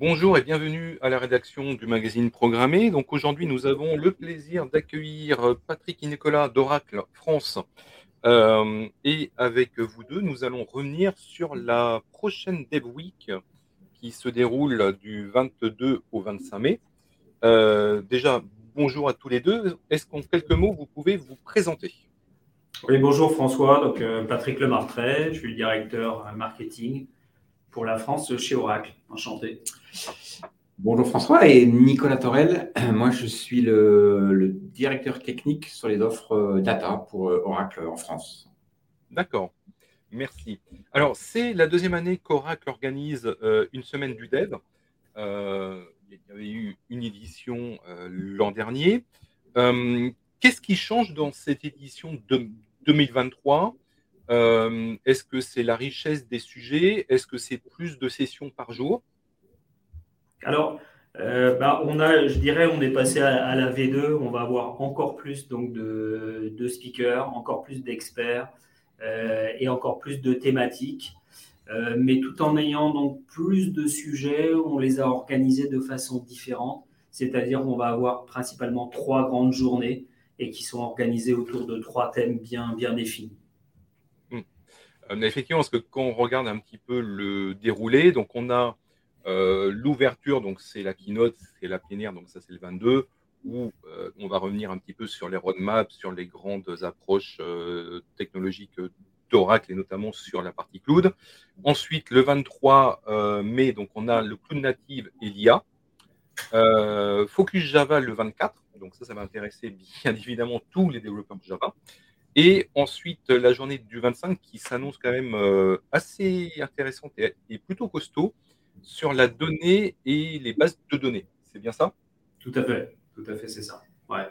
Bonjour et bienvenue à la rédaction du magazine Programmé. Donc aujourd'hui, nous avons le plaisir d'accueillir euh, Patrick et Nicolas d'Oracle France. Euh, et avec vous deux, nous allons revenir sur la prochaine Dev Week qui se déroule du 22 au 25 mai. Euh, déjà, bonjour à tous les deux. Est-ce qu'en quelques mots, vous pouvez vous présenter? Oui, bonjour François. Donc Patrick Lemartret, je suis le directeur marketing pour la France chez Oracle. Enchanté. Bonjour François et Nicolas Torel. Moi, je suis le, directeur technique sur les offres euh, data pour euh, Oracle en France. D'accord. Merci. Alors, c'est la deuxième année qu'Oracle organise euh, une semaine du dev. il y avait eu une édition l'an dernier. Qu'est-ce qui change dans cette édition de 2023 euh, est-ce que c'est la richesse des sujets? Est-ce que c'est plus de sessions par jour? Alors, euh, bah, on a, je dirais, on est passé à, la V2. On va avoir encore plus donc, de, speakers, encore plus d'experts euh, et encore plus de thématiques. mais tout en ayant donc plus de sujets, on les a organisés de façon différente. C'est-à-dire qu'on va avoir principalement trois grandes journées et qui sont organisées autour de trois thèmes bien définis. Euh, effectivement, parce que quand on regarde un petit peu le déroulé, donc on a euh, l'ouverture, donc c'est la keynote, c'est la plénière, donc ça c'est le 22, où euh, on va revenir un petit peu sur les roadmaps, sur les grandes approches technologiques d'Oracle et notamment sur la partie cloud. Ensuite, le 23 mai, donc on a le cloud native et l'IA. Focus Java le 24, donc ça, ça va intéresser bien évidemment tous les développeurs Java. Et ensuite, la journée du 25 qui s'annonce quand même euh, assez intéressante et, plutôt costaud sur la donnée et les bases de données. C'est bien ça? Tout à fait, tout à fait, c'est ça. Ouais.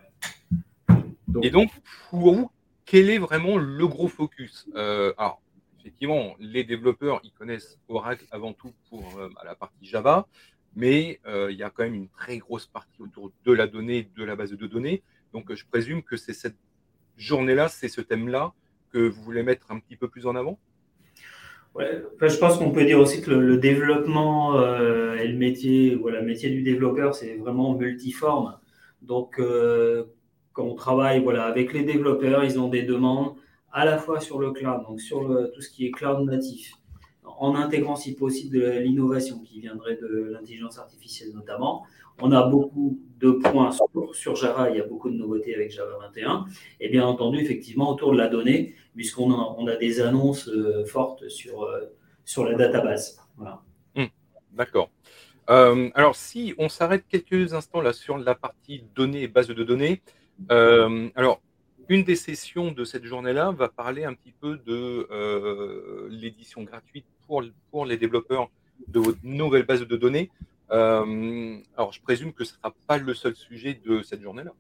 Et donc, pour vous, quel est vraiment le gros focus? Euh, Alors, effectivement, les développeurs, ils connaissent Oracle avant tout pour euh, la partie Java, mais il y a quand même une très grosse partie autour de la donnée, de la base de données. Donc, je présume que c'est cette journée-là, c'est ce thème-là que vous voulez mettre un petit peu plus en avant? Ouais, Je pense qu'on peut dire aussi que le, développement euh, et le métier, voilà, le métier du développeur, c'est vraiment multiforme. Donc, euh, quand on travaille voilà, avec les développeurs, ils ont des demandes à la fois sur le cloud, donc sur tout ce qui est cloud natif, en intégrant si possible l'innovation qui viendrait de l'intelligence artificielle notamment. On a beaucoup de points sur, Java, il y a beaucoup de nouveautés avec Java 21. Et bien entendu, effectivement, autour de la donnée, puisqu'on a, des annonces euh, fortes sur, euh, sur la database. Voilà. Hmm, d'accord. Euh, alors, si on s'arrête quelques instants là sur la partie données et base de données, alors, une des sessions de cette journée-là va parler un petit peu de l'édition gratuite pour, pour les développeurs de votre nouvelle base de données. Euh, alors, je présume que ce ne sera pas le seul sujet de cette journée-là.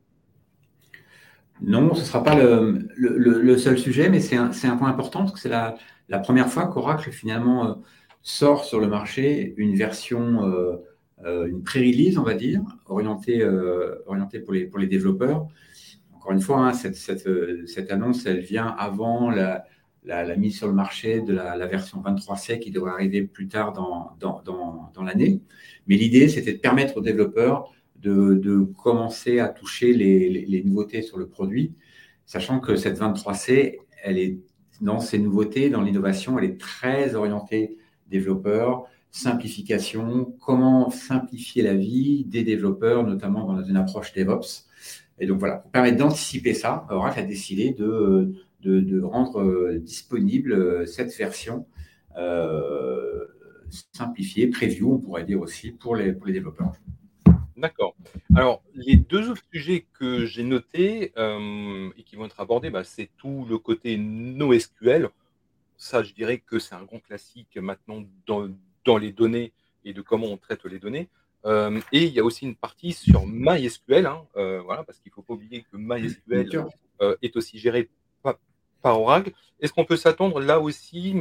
Non, ce ne sera pas le, seul sujet, mais c'est un, point important parce que c'est la, première fois qu'Oracle finalement euh, sort sur le marché une version, euh, une pré-release, on va dire, orientée, orientée pour, les, pour les développeurs. Encore une fois, hein, cette, cette, annonce, elle vient avant la, mise sur le marché de la, version 23C qui devrait arriver plus tard dans, l'année. Mais l'idée, c'était de permettre aux développeurs de, commencer à toucher les, nouveautés sur le produit, sachant que cette 23C, elle est dans ses nouveautés, dans l'innovation, elle est très orientée développeurs, simplification, comment simplifier la vie des développeurs, notamment dans une approche DevOps. Et donc voilà, pour permettre d'anticiper ça, Oracle a décidé de de, rendre euh, disponible euh, cette version euh, simplifiée, preview, on pourrait dire aussi, pour les, pour les développeurs. D'accord. Alors, les deux autres sujets que j'ai notés et qui vont être abordés, bah, c'est tout le côté NoSQL. Ça, je dirais que c'est un grand classique maintenant dans, dans, les données et de comment on traite les données. Et il y a aussi une partie sur MySQL, hein, voilà, parce qu'il ne faut pas oublier que MySQL est aussi géré par Oracle. Est-ce qu'on peut s'attendre là aussi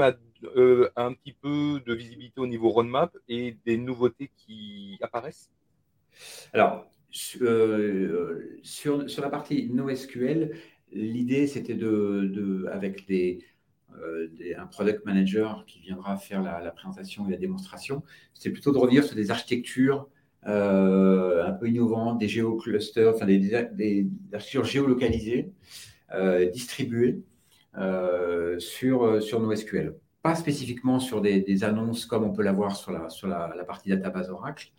euh, à un petit peu de visibilité au niveau roadmap et des nouveautés qui apparaissent? Alors, euh, sur, sur, la partie NoSQL, l'idée c'était de, avec des, un product manager qui viendra faire la, présentation et la démonstration. C'est plutôt de revenir sur des architectures un peu innovantes, des géoclusters, enfin des, architectures géolocalisées, distribuées sur, sur NoSQL pas spécifiquement sur des, annonces comme on peut l'avoir sur la, sur la, partie database Oracle,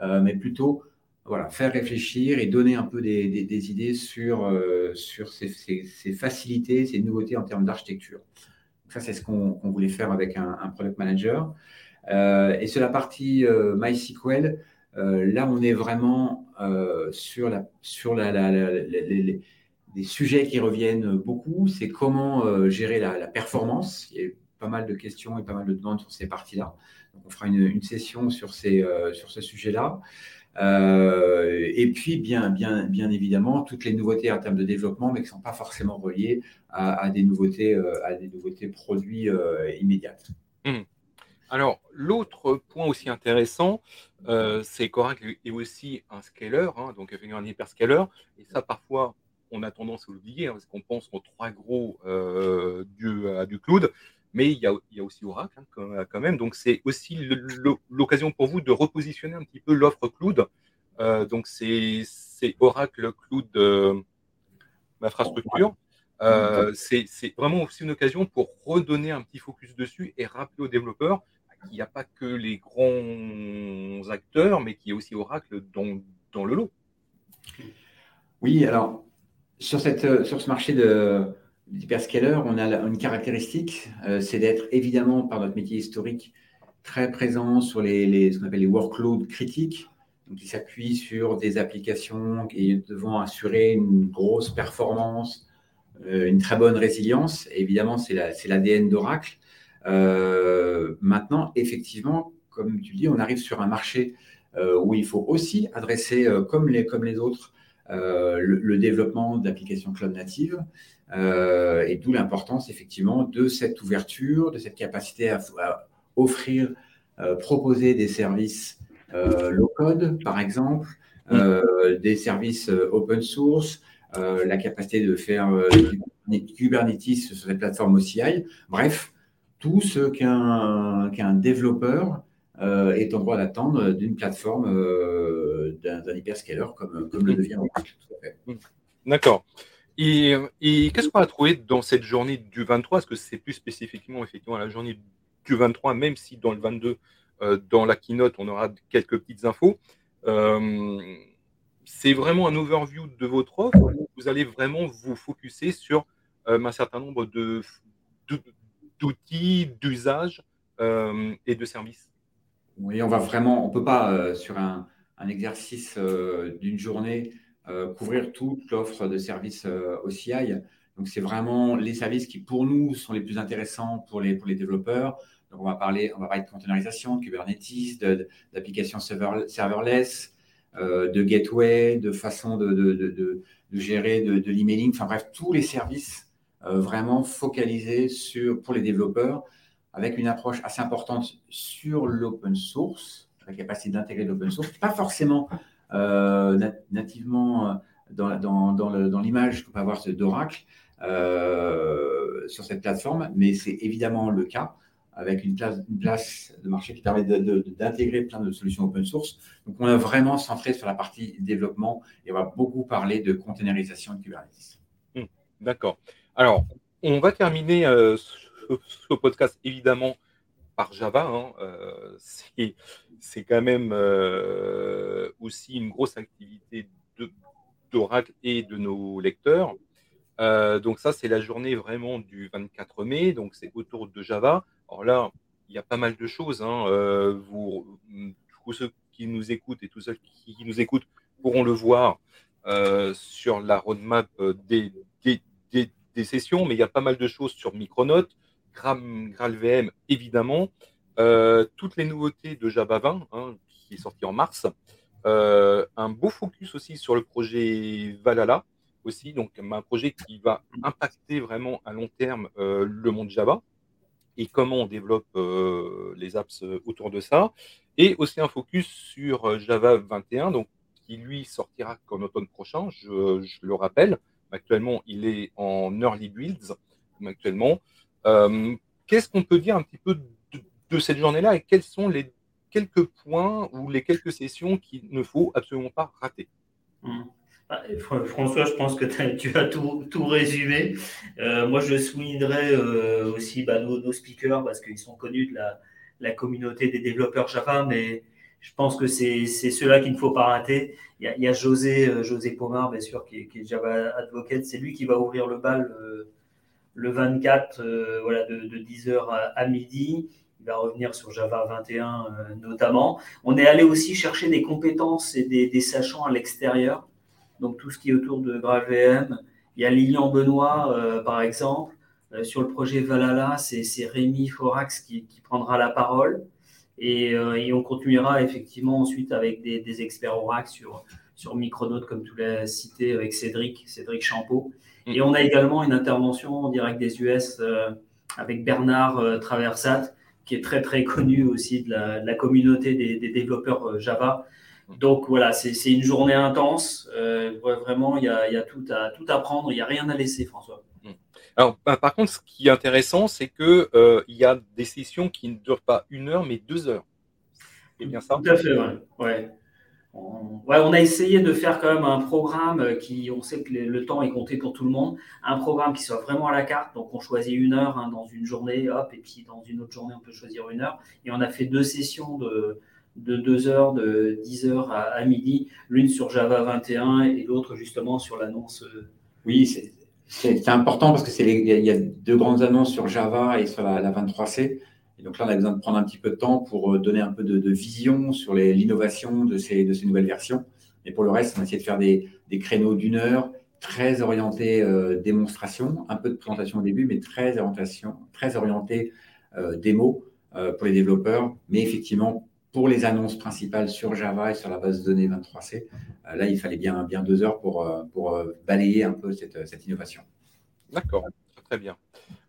euh, mais plutôt voilà, faire réfléchir et donner un peu des, idées sur, euh, sur ces, facilités, ces nouveautés en termes d'architecture. Ça, c'est ce qu'on voulait faire avec un, product manager. Euh, et sur la partie MySQL, là, on est vraiment sur, la, les, sujets qui reviennent beaucoup. C'est comment gérer la, performance pas mal de questions et pas mal de demandes sur ces parties-là. on fera une, session euh, sur ce sujet-là. Euh, et puis, bien, bien, bien évidemment, toutes les nouveautés en termes de développement, mais qui ne sont pas forcément reliées à, des, nouveautés, euh, à des nouveautés produits immédiates. Mmh. Alors, l'autre point aussi intéressant, c'est qu'Oracle est aussi un scaler, hein, donc un hyperscaler. Et ça, parfois, on a tendance à l'oublier, hein, parce qu'on pense aux trois gros du, du cloud mais il y a, aussi Oracle hein, quand même. Donc, c'est aussi l'occasion pour vous de repositionner un petit peu l'offre cloud. Euh, donc, c'est Oracle Cloud euh, Infrastructure. Euh, c'est vraiment aussi une occasion pour redonner un petit focus dessus et rappeler aux développeurs qu'il n'y a pas que les grands acteurs, mais qu'il y a aussi Oracle dans, dans le lot. Oui, alors, sur, cette, sur ce marché de L'hyperscaler, on a une caractéristique, euh, c'est d'être évidemment, par notre métier historique, très présent sur les, ce qu'on appelle les workloads critiques, donc qui s'appuient sur des applications qui devant assurer une grosse performance, euh, une très bonne résilience. évidemment, c'est l'ADN d'Oracle. Euh, maintenant, effectivement, comme tu dis, on arrive sur un marché où il faut aussi adresser, comme, les, comme les autres, le, le, développement d'applications cloud natives. Euh, et d'où l'importance effectivement de cette ouverture, de cette capacité à, offrir, euh, proposer des services euh, low code, par exemple, des services open source, la capacité de faire du Kubernetes sur des plateformes OCI. Bref, tout ce qu'un développeur est en droit d'attendre d'une plateforme d'un hyperscaler comme, comme le devient Oracle. D'accord. Et, qu'est-ce qu'on a trouvé dans cette journée du 23 Est-ce que c'est plus spécifiquement effectivement la journée du 23, même si dans le 22, euh, dans la keynote, on aura quelques petites infos. Euh, C'est vraiment un overview de votre offre. Vous allez vraiment vous focuser sur euh, un certain nombre d'outils, d'usages et de services. Oui, on va vraiment, on ne peut pas, sur un exercice d'une journée, euh, couvrir toute l'offre de services euh, OCI. Donc, c'est vraiment les services qui, pour nous, sont les plus intéressants pour les, pour les développeurs. Donc, on va parler, on va parler de containerisation, de Kubernetes, d'applications serverless, euh, de gateway, de façon de, de, de, de gérer de, l'emailing. Enfin, bref, tous les services vraiment focalisés sur, pour les développeurs avec une approche assez importante sur l'open source, la capacité d'intégrer l'open source, pas forcément euh, nativement euh, dans, l'image qu'on peut avoir d'Oracle euh, sur cette plateforme, mais c'est évidemment le cas avec une place, une place de marché qui permet d'intégrer plein de solutions open source. Donc, on a vraiment centré sur la partie développement et on va beaucoup parler de containerisation de Kubernetes. Hmm, d'accord. Alors, on va terminer ce, podcast évidemment par Java. Hein, euh, c'est quand même euh, aussi une grosse activité d'Oracle et de nos lecteurs. Euh, donc ça, c'est la journée vraiment du 24 mai, donc c'est autour de Java. Alors là, il y a pas mal de choses. Hein. vous, tous ceux qui nous écoutent et tous ceux qui, nous écoutent pourront le voir sur la roadmap des, des, sessions, mais il y a pas mal de choses sur GraalVM, évidemment. Euh, toutes les nouveautés de Java 20, hein, qui est sorti en mars. Euh, un beau focus aussi sur le projet Valhalla, aussi, donc un projet qui va impacter vraiment à long terme euh, le monde Java et comment on développe les apps autour de ça. Et aussi un focus sur Java 21, donc qui lui sortira qu'en automne prochain, je, je, le rappelle. Actuellement, il est en early builds, actuellement. Qu'est-ce qu'on peut dire un petit peu de, cette journée-là et quels sont les quelques points ou les quelques sessions qu'il ne faut absolument pas rater? Mmh. bah, François, je pense que tu as tout, tout résumé. moi, je soulignerais aussi bah, nos, speakers parce qu'ils sont connus de la, communauté des développeurs Java, mais je pense que c'est ceux-là qu'il ne faut pas rater. Il y a, José, euh, José Pomar, bien sûr, qui est, Java Advocate. C'est lui qui va ouvrir le bal euh, le 24, euh, voilà, de, 10h à, midi. Il va revenir sur Java 21 notamment. On est allé aussi chercher des compétences et des, sachants à l'extérieur. Donc tout ce qui est autour de GraphVM. Il y a Lilian Benoît, par exemple. sur le projet Valhalla, c'est Rémi Forax qui, prendra la parole. Euh, et, on continuera effectivement ensuite avec des, experts Oracle sur, sur Micronaut, comme tu l'as cité, avec Cédric, Cédric Champeau. Mm. Et on a également une intervention en direct des US euh, avec Bernard euh, Traversat, qui est très très connu aussi de la, communauté des, développeurs Java. Mm. Donc voilà, c'est une journée intense. vraiment, il y a, y a, tout, à, tout à prendre, il n'y a rien à laisser, François. Alors, bah, par contre, ce qui est intéressant, c'est qu'il euh, y a des sessions qui ne durent pas une heure, mais deux heures. C'est bien ça? Tout à fait, ouais. ouais. On, a essayé de faire quand même un programme qui, on sait que le temps est compté pour tout le monde, un programme qui soit vraiment à la carte. Donc, on choisit une heure hein, dans une journée, hop, et puis dans une autre journée, on peut choisir une heure. Et on a fait deux sessions de, de deux heures, de 10 heures à, midi, l'une sur Java 21 et l'autre justement sur l'annonce. Euh, oui, c'est c'est important parce que il y, a deux grandes annonces sur Java et sur la, 23C. Et donc là, on a besoin de prendre un petit peu de temps pour euh, donner un peu de, vision sur l'innovation de ces, de ces nouvelles versions. Et pour le reste, on va essayer de faire des, créneaux d'une heure, très orientés euh, démonstration, un peu de présentation au début, mais très, orientation, très orienté euh, démo pour les développeurs. Mais effectivement, pour les annonces principales sur Java et sur la base de données 23C, euh, là, il fallait bien, bien deux heures pour, pour balayer un peu cette, cette innovation. D'accord, très bien.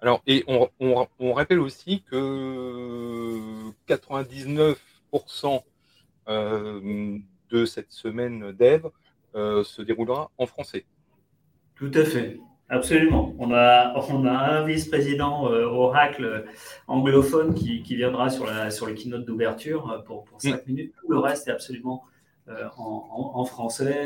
Alors, et on, on, rappelle aussi que 99% de cette semaine dev se déroulera en français. Tout à fait. Absolument. On a, on a un vice-président euh, Oracle anglophone qui, qui, viendra sur, la, sur le keynote d'ouverture euh, pour, pour 5 mm. minutes. Tout le reste est absolument euh, en, en, français.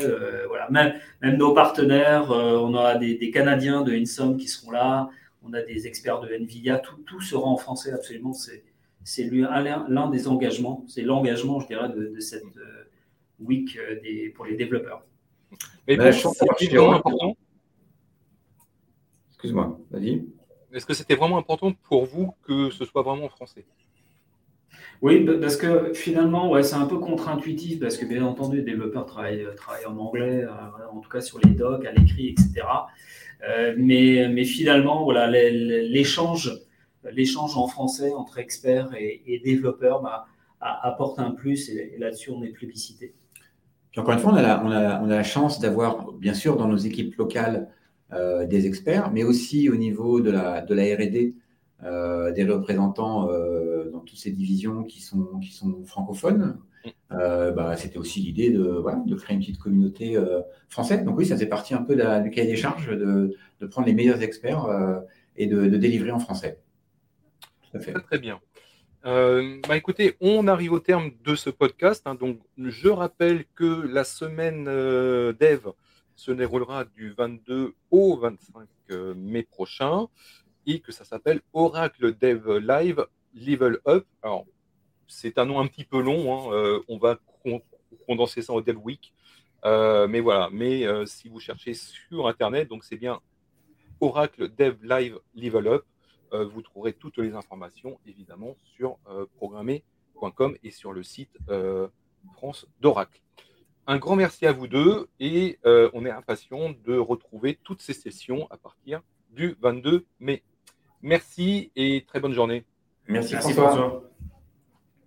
voilà. Même, même, nos partenaires, on aura des, des, Canadiens de Insom qui seront là. On a des experts de NVIDIA. Tout, tout sera en français, absolument. C'est l'un des engagements. C'est l'engagement, je dirais, de, de cette week des, pour les développeurs. Mais bon, c'est important Excuse-moi, vas-y. Est-ce que c'était vraiment important pour vous que ce soit vraiment en français? Oui, parce que finalement, ouais, c'est un peu contre-intuitif parce que bien entendu, les développeurs travaillent, en anglais, euh, en tout cas sur les docs, à l'écrit, etc. Euh, mais, mais, finalement, voilà, l'échange, l'échange en français entre experts et, développeurs bah, apporte un plus et, là-dessus, on est plébiscité. Puis encore une fois, on a on a, on a la chance d'avoir, bien sûr, dans nos équipes locales, euh, des experts, mais aussi au niveau de la, de la RD, euh, des représentants euh, dans toutes ces divisions qui sont, qui sont francophones. bah, C'était aussi l'idée de, voilà, de créer une petite communauté française. Donc oui, ça faisait partie un peu de du cahier des charges de, de prendre les meilleurs experts et de, de, délivrer en français. Très, très bien. bah écoutez, on arrive au terme de ce podcast. Hein. donc, je rappelle que la semaine dev se déroulera du 22 au 25 euh, mai prochain que ça s'appelle Oracle Dev Live Level Up. Alors, c'est un nom un petit peu long, hein, euh, on va condenser ça au Dev Week. Euh, mais voilà, mais si vous cherchez sur Internet, donc c'est bien Oracle Dev Live Level Up, vous trouverez toutes les informations évidemment sur programmer.com et sur le site France d'Oracle. Un grand merci à vous deux et euh, on est impatient de retrouver toutes ces sessions à partir du 22 mai. Merci et très bonne journée. Merci, François.